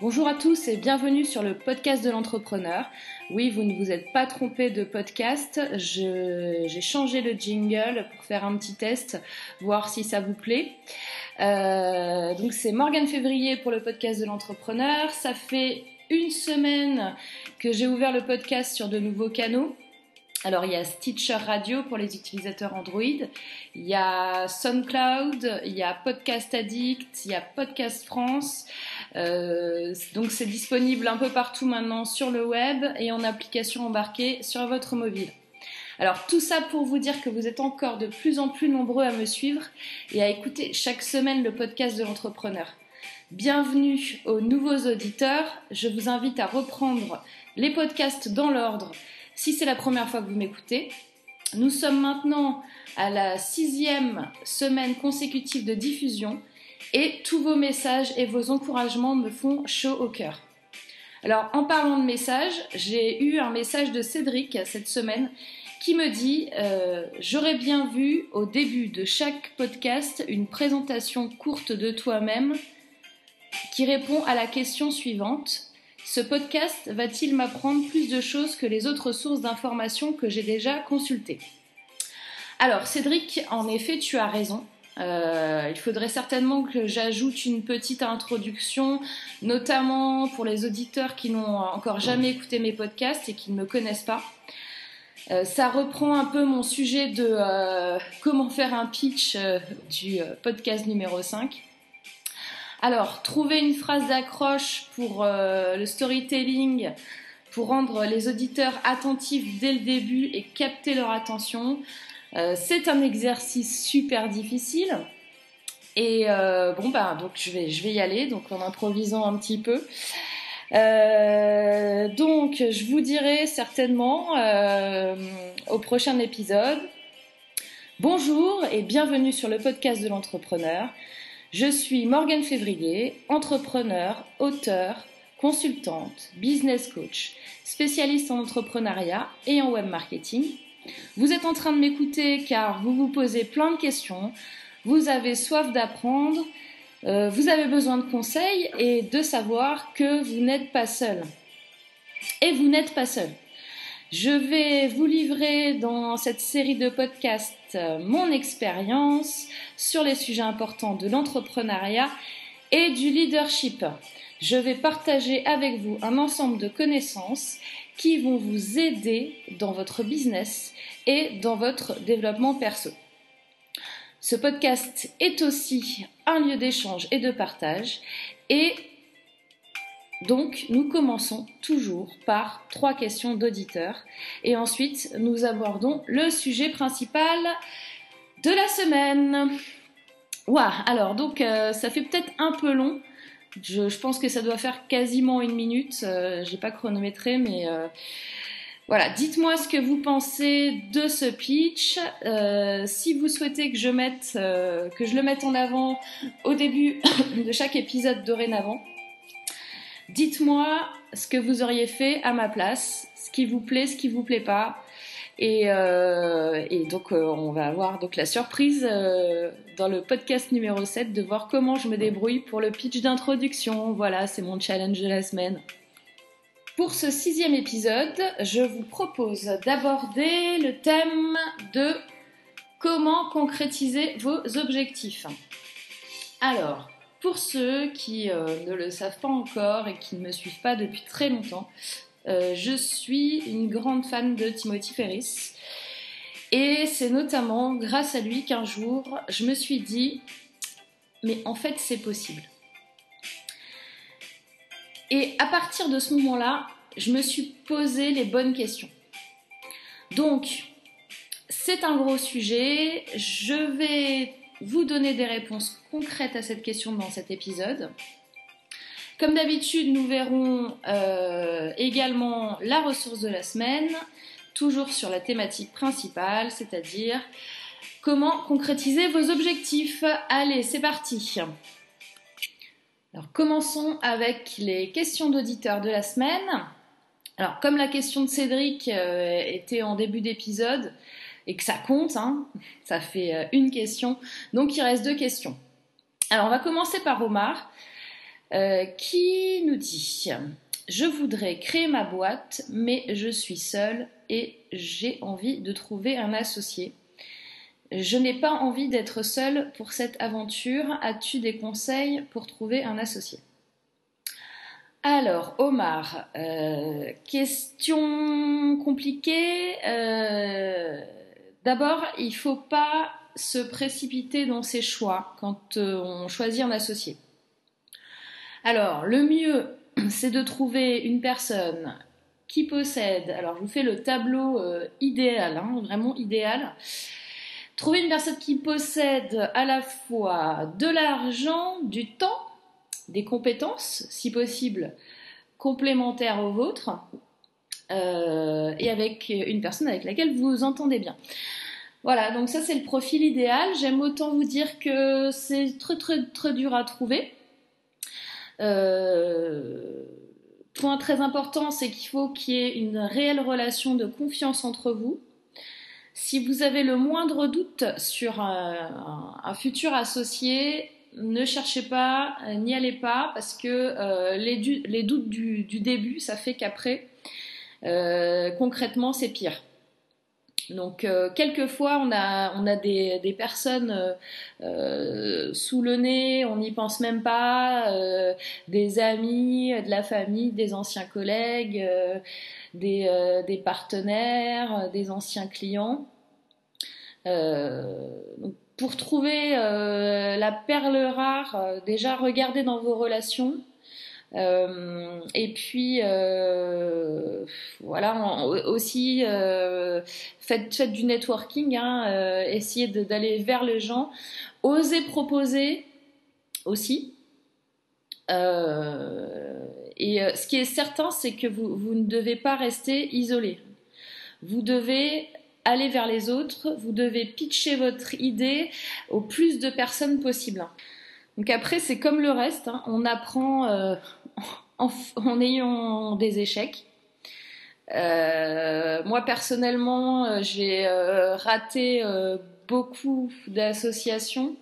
Bonjour à tous et bienvenue sur le podcast de l'entrepreneur. Oui, vous ne vous êtes pas trompé de podcast. J'ai changé le jingle pour faire un petit test, voir si ça vous plaît. Euh, donc c'est Morgane Février pour le podcast de l'entrepreneur. Ça fait une semaine que j'ai ouvert le podcast sur de nouveaux canaux. Alors il y a Stitcher Radio pour les utilisateurs Android, il y a SoundCloud, il y a Podcast Addict, il y a Podcast France. Euh, donc c'est disponible un peu partout maintenant sur le web et en application embarquée sur votre mobile. Alors tout ça pour vous dire que vous êtes encore de plus en plus nombreux à me suivre et à écouter chaque semaine le podcast de l'entrepreneur. Bienvenue aux nouveaux auditeurs. Je vous invite à reprendre les podcasts dans l'ordre si c'est la première fois que vous m'écoutez. Nous sommes maintenant à la sixième semaine consécutive de diffusion et tous vos messages et vos encouragements me font chaud au cœur. Alors en parlant de messages, j'ai eu un message de Cédric cette semaine qui me dit euh, J'aurais bien vu au début de chaque podcast une présentation courte de toi-même qui répond à la question suivante ce podcast va-t-il m'apprendre plus de choses que les autres sources d'informations que j'ai déjà consultées? Alors Cédric, en effet, tu as raison. Euh, il faudrait certainement que j'ajoute une petite introduction, notamment pour les auditeurs qui n'ont encore jamais écouté mes podcasts et qui ne me connaissent pas. Euh, ça reprend un peu mon sujet de euh, comment faire un pitch du podcast numéro 5. Alors, trouver une phrase d'accroche pour euh, le storytelling, pour rendre les auditeurs attentifs dès le début et capter leur attention, euh, c'est un exercice super difficile. Et euh, bon, bah, donc je vais, je vais y aller, donc en improvisant un petit peu. donc, je vous dirai certainement au prochain épisode. Bonjour et bienvenue sur le podcast de l'entrepreneur. Je suis Morgane Février, entrepreneur, auteur, consultante, business coach, spécialiste en entrepreneuriat et en web marketing. Vous êtes en train de m'écouter car vous vous posez plein de questions, vous avez soif d'apprendre, euh, vous avez besoin de conseils et de savoir que vous n'êtes pas seul. Et vous n'êtes pas seul. Je vais vous livrer dans cette série de podcasts euh, mon expérience sur les sujets importants de l'entrepreneuriat et du leadership. Je vais partager avec vous un ensemble de connaissances qui vont vous aider dans votre business et dans votre développement perso. Ce podcast est aussi un lieu d'échange et de partage et donc, nous commençons toujours par trois questions d'auditeurs et ensuite nous abordons le sujet principal de la semaine. Waouh, alors donc euh, ça fait peut-être un peu long. Je, pense que ça doit faire quasiment une minute. Euh, J'ai pas chronométré, mais euh, voilà. Dites-moi ce que vous pensez de ce pitch. si vous souhaitez que je le mette en avant au début de chaque épisode dorénavant. Dites-moi ce que vous auriez fait à ma place, ce qui vous plaît, ce qui vous plaît pas. Et, euh, donc euh, on va avoir donc la surprise euh, dans le podcast numéro 7 de voir comment je me débrouille pour le pitch d'introduction. Voilà, c'est mon challenge de la semaine. Pour ce sixième épisode, je vous propose d'aborder le thème de comment concrétiser vos objectifs. Alors, pour ceux qui euh, ne le savent pas encore et qui ne me suivent pas depuis très longtemps, euh, je suis une grande fan de Timothy Ferris. Et c'est notamment grâce à lui qu'un jour, je me suis dit, mais en fait, c'est possible. Et à partir de ce moment-là, je me suis posé les bonnes questions. Donc, c'est un gros sujet. Je vais vous donner des réponses concrètes à cette question dans cet épisode. Comme d'habitude, nous verrons euh, également la ressource de la semaine, toujours sur la thématique principale, c'est-à-dire comment concrétiser vos objectifs. Allez, c'est parti. Alors commençons avec les questions d'auditeurs de la semaine. Alors comme la question de Cédric euh, était en début d'épisode, et que ça compte, hein. ça fait euh, une question. Donc il reste deux questions. Alors on va commencer par Omar. qui nous dit Je voudrais créer ma boîte, mais je suis seule et j'ai envie de trouver un associé. Je n'ai pas envie d'être seule pour cette aventure. As-tu des conseils pour trouver un associé? Alors, Omar, euh, question compliquée. Euh, d'abord, il ne faut pas se précipiter dans ses choix quand euh, on choisit un associé. Alors, le mieux, c'est de trouver une personne qui possède, alors je vous fais le tableau idéal, hein, vraiment idéal, trouver une personne qui possède à la fois de l'argent, du temps des compétences, si possible, complémentaires aux vôtres, euh, et avec une personne avec laquelle vous vous entendez bien. Voilà, donc ça c'est le profil idéal. J'aime autant vous dire que c'est très très très dur à trouver. Euh, point très important, c'est qu'il faut qu'il y ait une réelle relation de confiance entre vous. Si vous avez le moindre doute sur un futur associé, ne cherchez pas, euh, n'y allez pas, parce que les, doutes du, début, ça fait qu'après, concrètement, c'est pire. Donc, quelquefois, on a, des, personnes sous le nez, on n'y pense même pas, des amis, de la famille, des anciens collègues, des, partenaires, des anciens clients. Pour trouver euh, la perle rare, euh, déjà regardez dans vos relations. Euh, et puis voilà aussi faites, du networking, hein, essayez d'aller vers les gens, osez proposer aussi. et ce qui est certain, c'est que vous, vous ne devez pas rester isolé. Vous devez aller vers les autres, vous devez pitcher votre idée au plus de personnes possible. Donc après, c'est comme le reste, hein. on apprend euh, en, ayant des échecs. Euh, moi personnellement, euh, j'ai raté beaucoup d'associations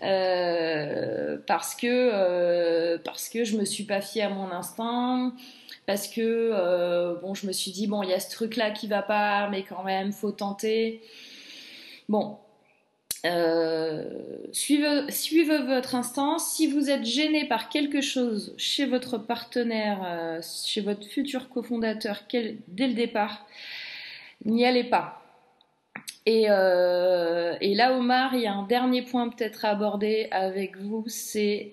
parce que parce que je me suis pas fiée à mon instinct, parce que euh, bon, je me suis dit bon, il y a ce truc là qui va pas, mais quand même, faut tenter. Bon, euh, suivez, votre instant. Si vous êtes gêné par quelque chose chez votre partenaire, euh, chez votre futur cofondateur, dès le départ, n'y allez pas. Et, et, là, Omar, il y a un dernier point peut-être à aborder avec vous, c'est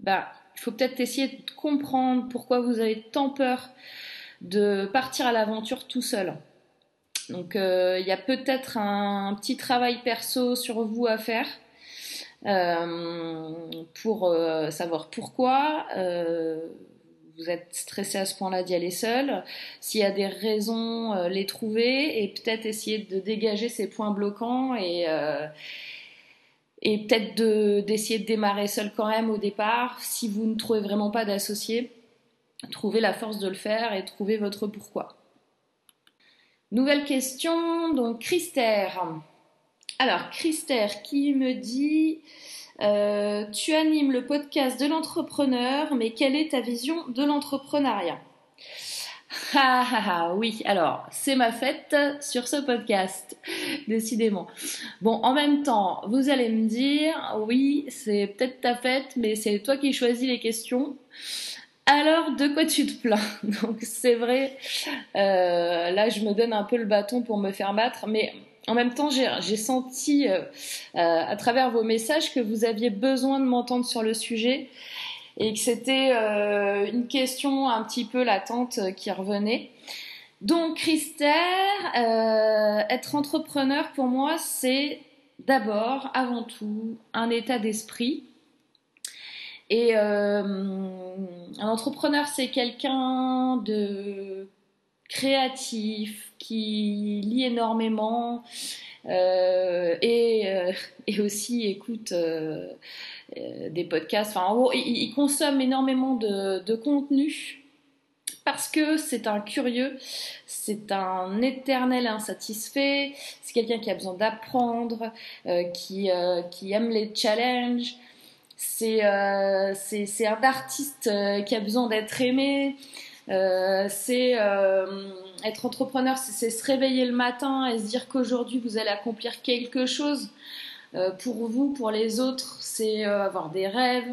bah, il faut peut-être essayer de comprendre pourquoi vous avez tant peur de partir à l'aventure tout seul. Donc euh, il y a peut-être un, petit travail perso sur vous à faire euh, pour euh, savoir pourquoi vous êtes stressé à ce point-là d'y aller seul. S'il y a des raisons, les trouver et peut-être essayer de dégager ces points bloquants et et peut-être d'essayer de, démarrer seul quand même au départ. Si vous ne trouvez vraiment pas d'associé, trouvez la force de le faire et trouvez votre pourquoi. Nouvelle question, donc Christère. Alors Christère qui me dit euh, Tu animes le podcast de l'entrepreneur, mais quelle est ta vision de l'entrepreneuriat? Ah, ah, ah, oui, alors, c'est ma fête sur ce podcast, décidément. Bon, en même temps, vous allez me dire, oui, c'est peut-être ta fête, mais c'est toi qui choisis les questions. Alors, de quoi tu te plains Donc, c'est vrai, euh, là, je me donne un peu le bâton pour me faire battre, mais en même temps, j'ai senti euh, euh, à travers vos messages que vous aviez besoin de m'entendre sur le sujet et que c'était une question un petit peu latente qui revenait. Donc Christère, être entrepreneur pour moi, c'est d'abord, avant tout, un état d'esprit. Et un entrepreneur, c'est quelqu'un de créatif, qui lit énormément et, et, aussi écoute euh, des podcasts. Enfin, en gros, il, consomme énormément de, contenu parce que c'est un curieux, c'est un éternel insatisfait, c'est quelqu'un qui a besoin d'apprendre, euh, qui, euh, qui aime les challenges. C'est euh, c'est un artiste euh, qui a besoin d'être aimé. Euh, c'est être entrepreneur, c'est se réveiller le matin et se dire qu'aujourd'hui vous allez accomplir quelque chose pour vous, pour les autres. C'est avoir des rêves.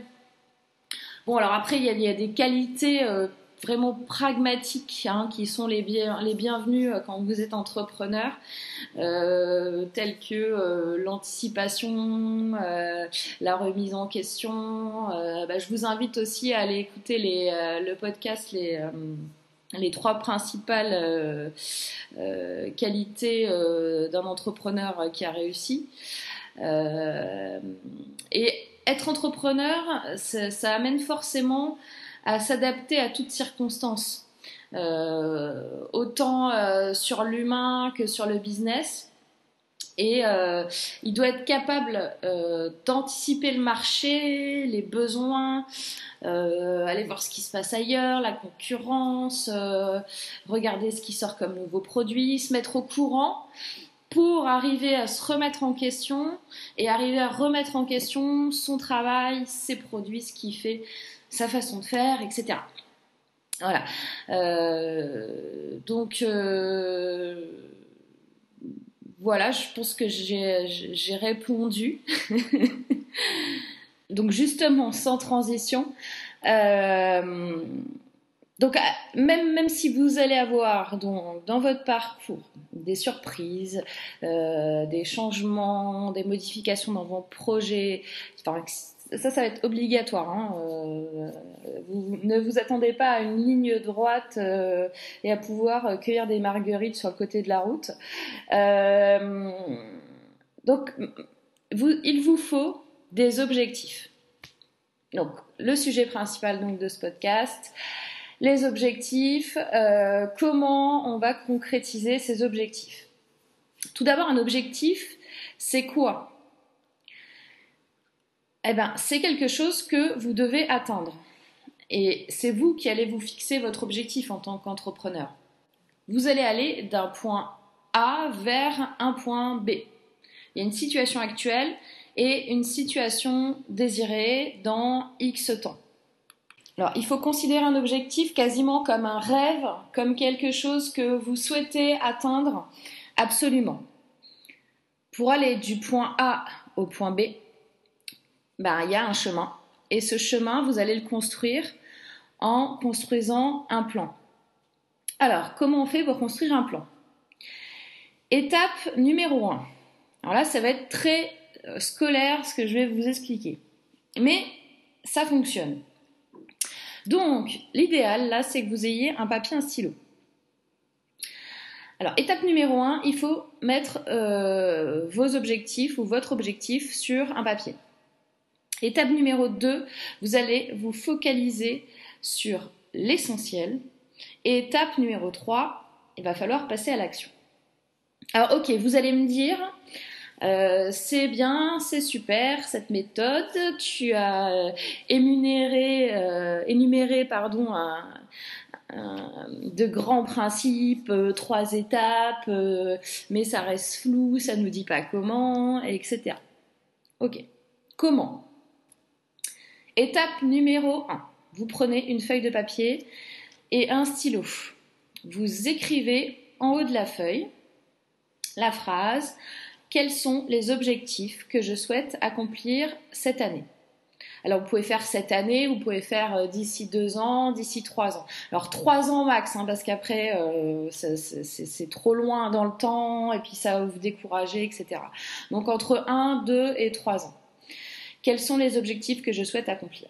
Bon, alors après, il y a des qualités vraiment pragmatiques hein, qui sont les, bien, les bienvenus euh, quand vous êtes entrepreneur, euh, tels que euh, l'anticipation, la remise en question. Bah, je vous invite aussi à aller écouter les, le podcast les les trois principales qualités d'un entrepreneur qui a réussi. et être entrepreneur, ça amène forcément à s'adapter à toutes circonstances, euh, autant euh, sur l'humain que sur le business. Et euh, il doit être capable d'anticiper le marché, les besoins, aller voir ce qui se passe ailleurs, la concurrence, regarder ce qui sort comme nouveaux produits, se mettre au courant pour arriver à se remettre en question et arriver à remettre en question son travail, ses produits, ce qu'il fait, sa façon de faire, etc. Voilà. Euh, donc euh, voilà, je pense que j'ai répondu. donc justement, sans transition. Euh, donc même, si vous allez avoir dans, dans votre parcours des surprises, des changements, des modifications dans vos projets, enfin, ça, ça va être obligatoire. Hein. Euh, vous, ne vous attendez pas à une ligne droite euh, et à pouvoir cueillir des marguerites sur le côté de la route. Euh, donc, vous, il vous faut des objectifs. Donc, le sujet principal donc de ce podcast, les objectifs, comment on va concrétiser ces objectifs. Tout d'abord, un objectif, c'est quoi? Eh ben, c'est quelque chose que vous devez atteindre. Et c'est vous qui allez vous fixer votre objectif en tant qu'entrepreneur. Vous allez aller d'un point A vers un point B. Il y a une situation actuelle et une situation désirée dans X temps. Alors, il faut considérer un objectif quasiment comme un rêve, comme quelque chose que vous souhaitez atteindre absolument. Pour aller du point A au point B, ben, il y a un chemin. Et ce chemin, vous allez le construire en construisant un plan. Alors, comment on fait pour construire un plan? Étape numéro 1. Alors là, ça va être très euh, scolaire ce que je vais vous expliquer. Mais ça fonctionne. Donc, l'idéal, là, c'est que vous ayez un papier, un stylo. Alors, étape numéro 1, il faut mettre euh, vos objectifs ou votre objectif sur un papier. Étape numéro 2, vous allez vous focaliser sur l'essentiel. Étape numéro 3, il va falloir passer à l'action. Alors ok, vous allez me dire, euh, c'est bien, c'est super cette méthode, tu as énuméré, euh, énuméré pardon, de grands principes, euh, trois étapes, mais ça reste flou, ça ne nous dit pas comment, etc. Ok, comment? Étape numéro 1. Vous prenez une feuille de papier et un stylo. Vous écrivez en haut de la feuille la phrase Quels sont les objectifs que je souhaite accomplir cette année? Alors vous pouvez faire cette année, vous pouvez faire euh, d'ici deux ans, d'ici trois ans. Alors trois ans max, hein, parce qu'après euh, c'est trop loin dans le temps et puis ça va vous décourager, etc. Donc entre un, deux et trois ans. Quels sont les objectifs que je souhaite accomplir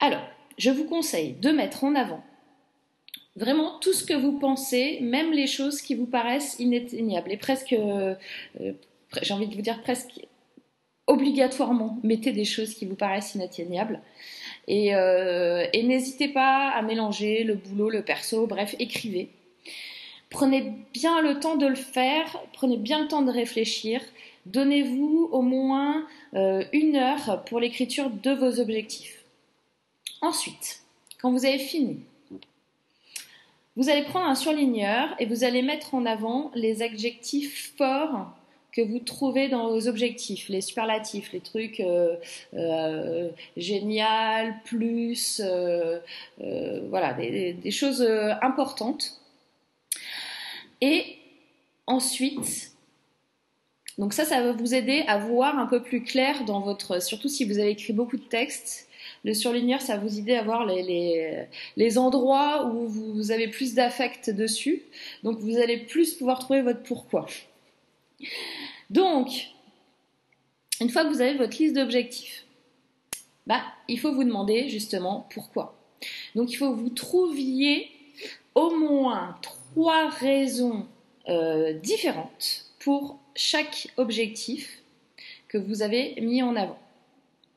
Alors, je vous conseille de mettre en avant vraiment tout ce que vous pensez, même les choses qui vous paraissent inatteignables et presque, euh, j'ai envie de vous dire presque obligatoirement, mettez des choses qui vous paraissent inatteignables. Et, euh, et n'hésitez pas à mélanger le boulot, le perso, bref, écrivez. Prenez bien le temps de le faire, prenez bien le temps de réfléchir, Donnez-vous au moins euh, une heure pour l'écriture de vos objectifs. Ensuite, quand vous avez fini, vous allez prendre un surligneur et vous allez mettre en avant les adjectifs forts que vous trouvez dans vos objectifs, les superlatifs, les trucs euh, euh, génial, plus, voilà, des, choses importantes. Et ensuite, donc ça, ça va vous aider à voir un peu plus clair dans votre, surtout si vous avez écrit beaucoup de textes. Le surligneur, ça va vous aider à voir les, les endroits où vous avez plus d'affect dessus. Donc vous allez plus pouvoir trouver votre pourquoi. Donc, une fois que vous avez votre liste d'objectifs, bah, il faut vous demander justement pourquoi. Donc, il faut que vous trouviez au moins trois raisons euh, différentes pour chaque objectif que vous avez mis en avant.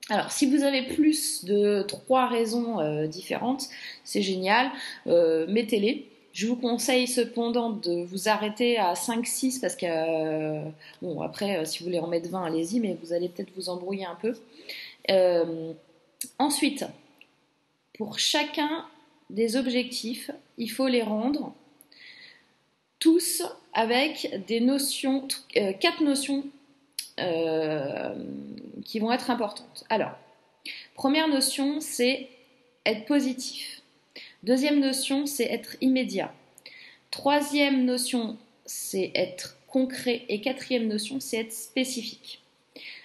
Alors, si vous avez plus de trois raisons euh, différentes, c'est génial, euh, mettez-les. Je vous conseille cependant de vous arrêter à 5-6 parce que, bon, après, si vous voulez en mettre 20, allez-y, mais vous allez peut-être vous embrouiller un peu. Ensuite, pour chacun des objectifs, il faut les rendre tous avec des notions, quatre notions qui vont être importantes. Alors, première notion, c'est être positif. Deuxième notion, c'est être immédiat. Troisième notion, c'est être concret. Et quatrième notion, c'est être spécifique.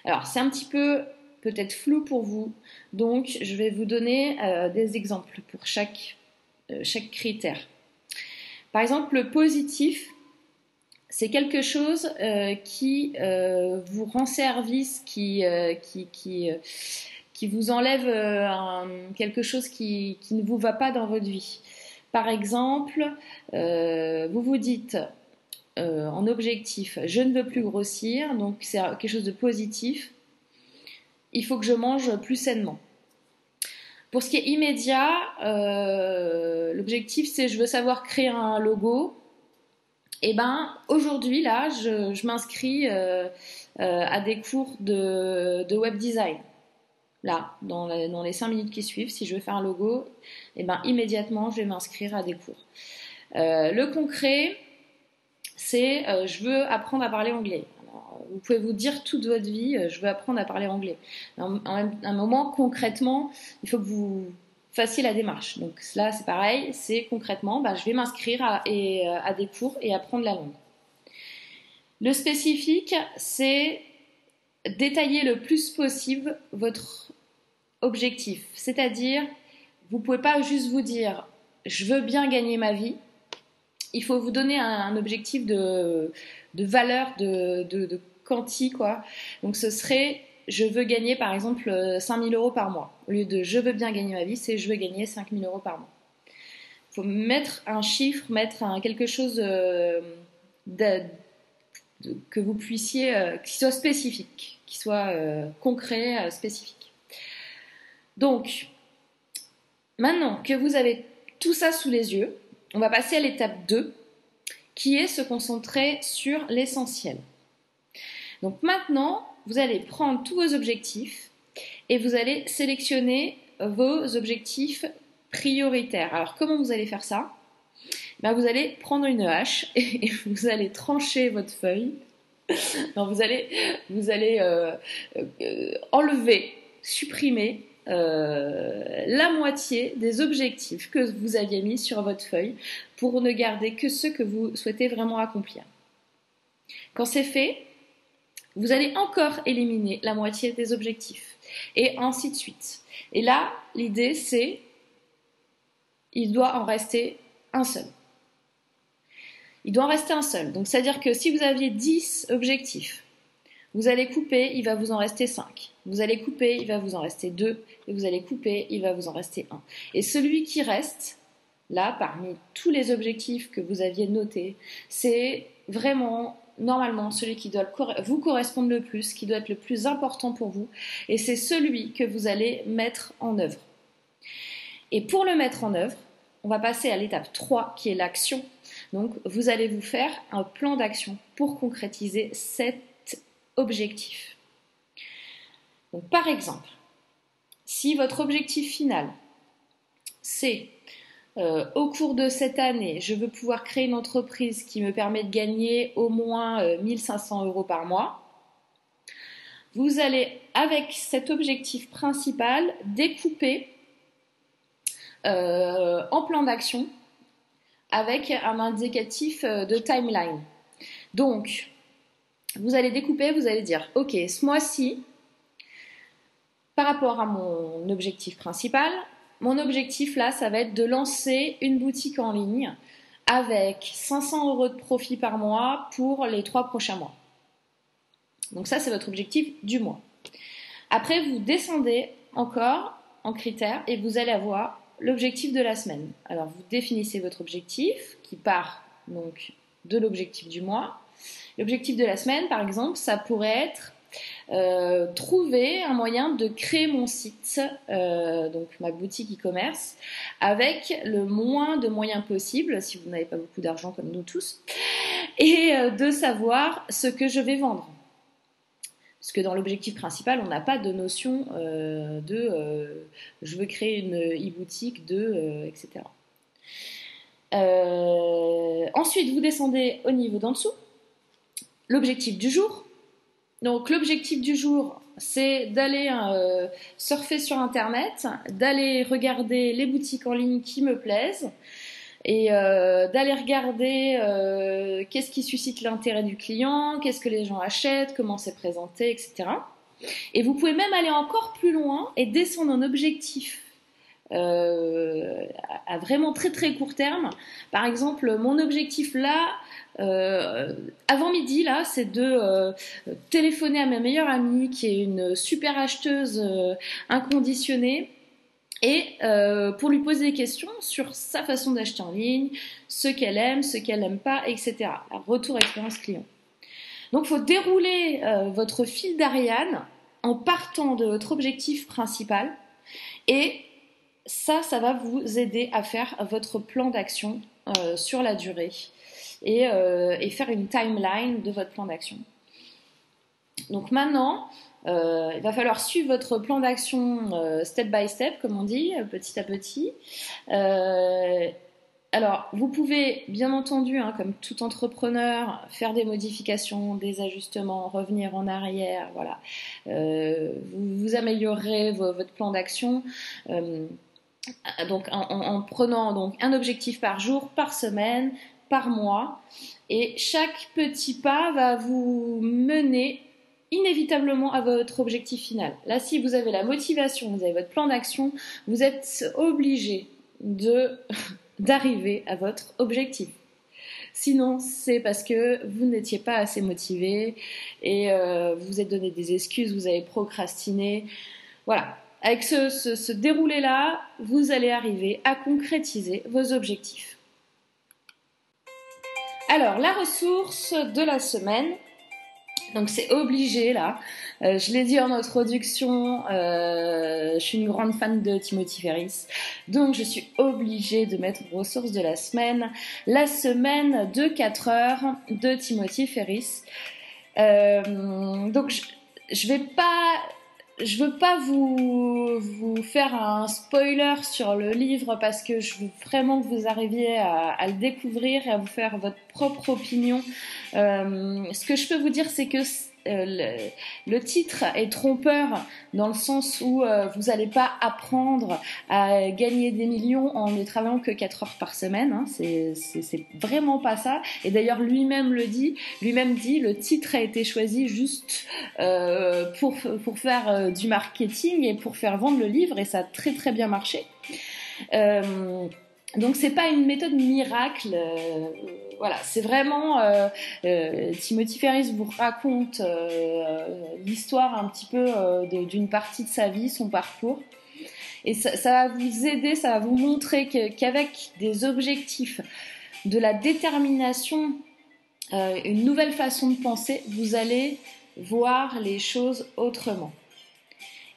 Alors, c'est un petit peu peut-être flou pour vous, donc je vais vous donner euh, des exemples pour euh, chaque critère. Par exemple, le positif, c'est quelque chose euh, qui vous rend service, qui, qui, qui qui vous enlève euh, quelque chose qui, ne vous va pas dans votre vie. Par exemple, euh, vous vous dites euh, en objectif, je ne veux plus grossir, donc c'est quelque chose de positif. Il faut que je mange plus sainement. Pour ce qui est immédiat, l'objectif c'est je veux savoir créer un logo. Et eh ben aujourd'hui là, je, m'inscris à des cours de web design là, dans, les 5 minutes qui suivent, si je veux faire un logo, et eh ben, immédiatement, je vais m'inscrire à des cours. Euh, le concret, c'est euh, je veux apprendre à parler anglais. Vous pouvez vous dire toute votre vie, euh, je veux apprendre à parler anglais. En, un moment, concrètement, il faut que vous fassiez la démarche. Donc là, c'est pareil, c'est concrètement, bah, je vais m'inscrire à, à des cours et apprendre la langue. Le spécifique, c'est détailler le plus possible votre objectif. C'est-à-dire, vous ne pouvez pas juste vous dire je veux bien gagner ma vie. Il faut vous donner un, objectif de, valeur, de, de, quanti, quoi. Donc ce serait je veux gagner par exemple 5000 euros par mois. Au lieu de je veux bien gagner ma vie, c'est je veux gagner 5000 euros par mois. Il faut mettre un chiffre, mettre quelque chose euh, que vous puissiez, euh, qui soit spécifique, qui soit euh, concret, spécifique. Donc, maintenant que vous avez tout ça sous les yeux, on va passer à l'étape 2, qui est se concentrer sur l'essentiel. Donc maintenant, vous allez prendre tous vos objectifs et vous allez sélectionner vos objectifs prioritaires. Alors comment vous allez faire ça? Ben, Vous allez prendre une hache et vous allez trancher votre feuille. Non, vous allez, vous allez euh, euh, enlever, supprimer euh, la moitié des objectifs que vous aviez mis sur votre feuille pour ne garder que ceux que vous souhaitez vraiment accomplir. Quand c'est fait, vous allez encore éliminer la moitié des objectifs et ainsi de suite. Et là, l'idée c'est il doit en rester un seul. Il doit en rester un seul. Donc c'est-à-dire que si vous aviez 10 objectifs, vous allez couper, il va vous en rester 5. Vous allez couper, il va vous en rester 2. Et vous allez couper, il va vous en rester 1. Et celui qui reste, là, parmi tous les objectifs que vous aviez notés, c'est vraiment normalement celui qui doit vous correspondre le plus, qui doit être le plus important pour vous, et c'est celui que vous allez mettre en œuvre. Et pour le mettre en œuvre, on va passer à l'étape 3 qui est l'action. Donc vous allez vous faire un plan d'action pour concrétiser cette objectif. Par exemple, si votre objectif final, c'est euh, au cours de cette année, je veux pouvoir créer une entreprise qui me permet de gagner au moins 1500 euros par mois. Vous allez, avec cet objectif principal, découper en plan d'action avec un indicatif de timeline. Donc, vous allez découper, vous allez dire, ok, ce mois-ci, par rapport à mon objectif principal, mon objectif là, ça va être de lancer une boutique en ligne avec 500 euros de profit par mois pour les trois prochains mois. Donc ça, c'est votre objectif du mois. Après, vous descendez encore en critères et vous allez avoir l'objectif de la semaine. Alors, vous définissez votre objectif qui part donc de l'objectif du mois. L'objectif de la semaine, par exemple, ça pourrait être euh, trouver un moyen de créer mon site, euh, donc ma boutique e-commerce, avec le moins de moyens possible, si vous n'avez pas beaucoup d'argent comme nous tous, et euh, de savoir ce que je vais vendre. Parce que dans l'objectif principal, on n'a pas de notion de je veux créer une e-boutique de etc. ensuite, vous descendez au niveau d'en dessous. L'objectif du jour, donc l'objectif du jour, c'est d'aller euh, surfer sur Internet, d'aller regarder les boutiques en ligne qui me plaisent et euh, d'aller regarder euh, qu'est-ce qui suscite l'intérêt du client, qu'est-ce que les gens achètent, comment c'est présenté, etc. Et vous pouvez même aller encore plus loin et descendre en objectif à vraiment très très court terme. Par exemple, mon objectif là, euh, avant midi, là, c'est de euh, téléphoner à ma meilleure amie qui est une super acheteuse euh, inconditionnée et pour lui poser des questions sur sa façon d'acheter en ligne, ce qu'elle aime, ce qu'elle n'aime pas, etc. retour expérience client. Donc, il faut dérouler votre fil d'Ariane en partant de votre objectif principal et ça, ça va vous aider à faire votre plan d'action sur la durée. Euh, et, faire une timeline de votre plan d'action. Donc maintenant, euh, il va falloir suivre votre plan d'action euh, step by step, comme on dit, petit à petit. alors, vous pouvez, bien entendu, hein, comme tout entrepreneur, faire des modifications, des ajustements, revenir en arrière, voilà. vous, améliorerez votre plan d'action. donc, en, en, prenant donc un objectif par jour, par semaine, par mois. Et chaque petit pas va vous mener inévitablement à votre objectif final. Là, si vous avez la motivation, vous avez votre plan d'action, vous êtes obligé de d'arriver à votre objectif. Sinon, c'est parce que vous n'étiez pas assez motivé et euh, vous vous êtes donné des excuses, vous avez procrastiné. Voilà. Avec ce, ce déroulé-là, vous allez arriver à concrétiser vos objectifs. Alors, la ressource de la semaine, donc c'est obligé là. Euh, je l'ai dit en introduction, euh, je suis une grande fan de Timothy Ferris, donc je suis obligée de mettre ressource de la semaine, la semaine de 4 heures de Timothy Ferris. Euh, donc je, je vais pas je veux pas vous, faire un spoiler sur le livre parce que je veux vraiment que vous arriviez à le découvrir et à vous faire votre opinion. Euh, ce que je peux vous dire, c'est que euh, le, titre est trompeur dans le sens où euh, vous n'allez pas apprendre à gagner des millions en ne travaillant que 4 heures par semaine. Hein. C'est vraiment pas ça. Et d'ailleurs, lui-même le dit. Lui-même dit, le titre a été choisi juste pour, pour faire du marketing et pour faire vendre le livre. Et ça a très très bien marché. Donc c'est pas une méthode miracle voilà, c'est vraiment euh, euh, Timothy Ferris vous raconte euh, l'histoire un petit peu d'une partie de sa vie, son parcours. Et ça, va vous aider, ça va vous montrer qu'avec des objectifs, de la détermination, une nouvelle façon de penser, vous allez voir les choses autrement.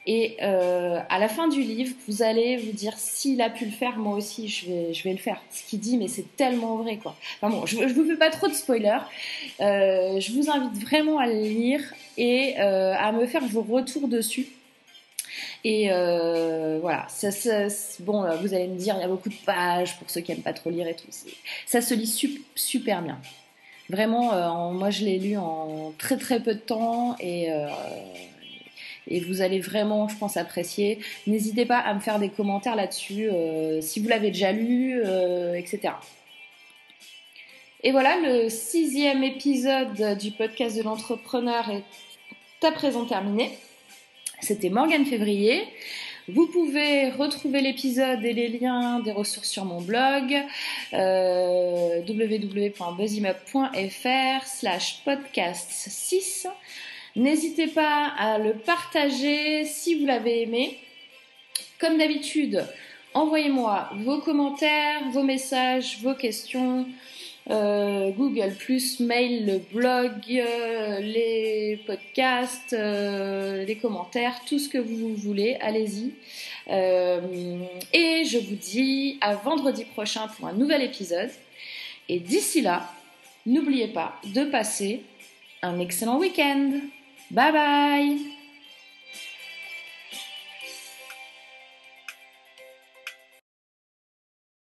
Et euh, à la fin du livre, vous allez vous dire s'il a pu le faire, moi aussi je vais, je vais le faire. Ce qu'il dit, mais c'est tellement vrai quoi. Enfin bon, je, je vous fais pas trop de spoilers. Euh, je vous invite vraiment à le lire et euh, à me faire vos retours dessus. Et voilà, bon, vous allez me dire, il y a beaucoup de pages pour ceux qui n'aiment pas trop lire et tout. Ça se lit super bien. Vraiment, moi je l'ai lu en très très peu de temps et, et vous allez vraiment, je pense, apprécier. N'hésitez pas à me faire des commentaires là-dessus, si vous l'avez déjà lu, etc. Et voilà, le sixième épisode du podcast de l'entrepreneur est à présent terminé. C'était Morgane Février. Vous pouvez retrouver l'épisode et les liens des ressources sur mon blog euh, www.buzzimup.fr slash podcast 6. N'hésitez pas à le partager si vous l'avez aimé. Comme d'habitude, envoyez-moi vos commentaires, vos messages, vos questions euh, Google mail, blog, euh, les podcasts, euh, les commentaires, tout ce que vous voulez, allez-y. et je vous dis à vendredi prochain pour un nouvel épisode. Et d'ici là, n'oubliez pas de passer un excellent week-end. Bye bye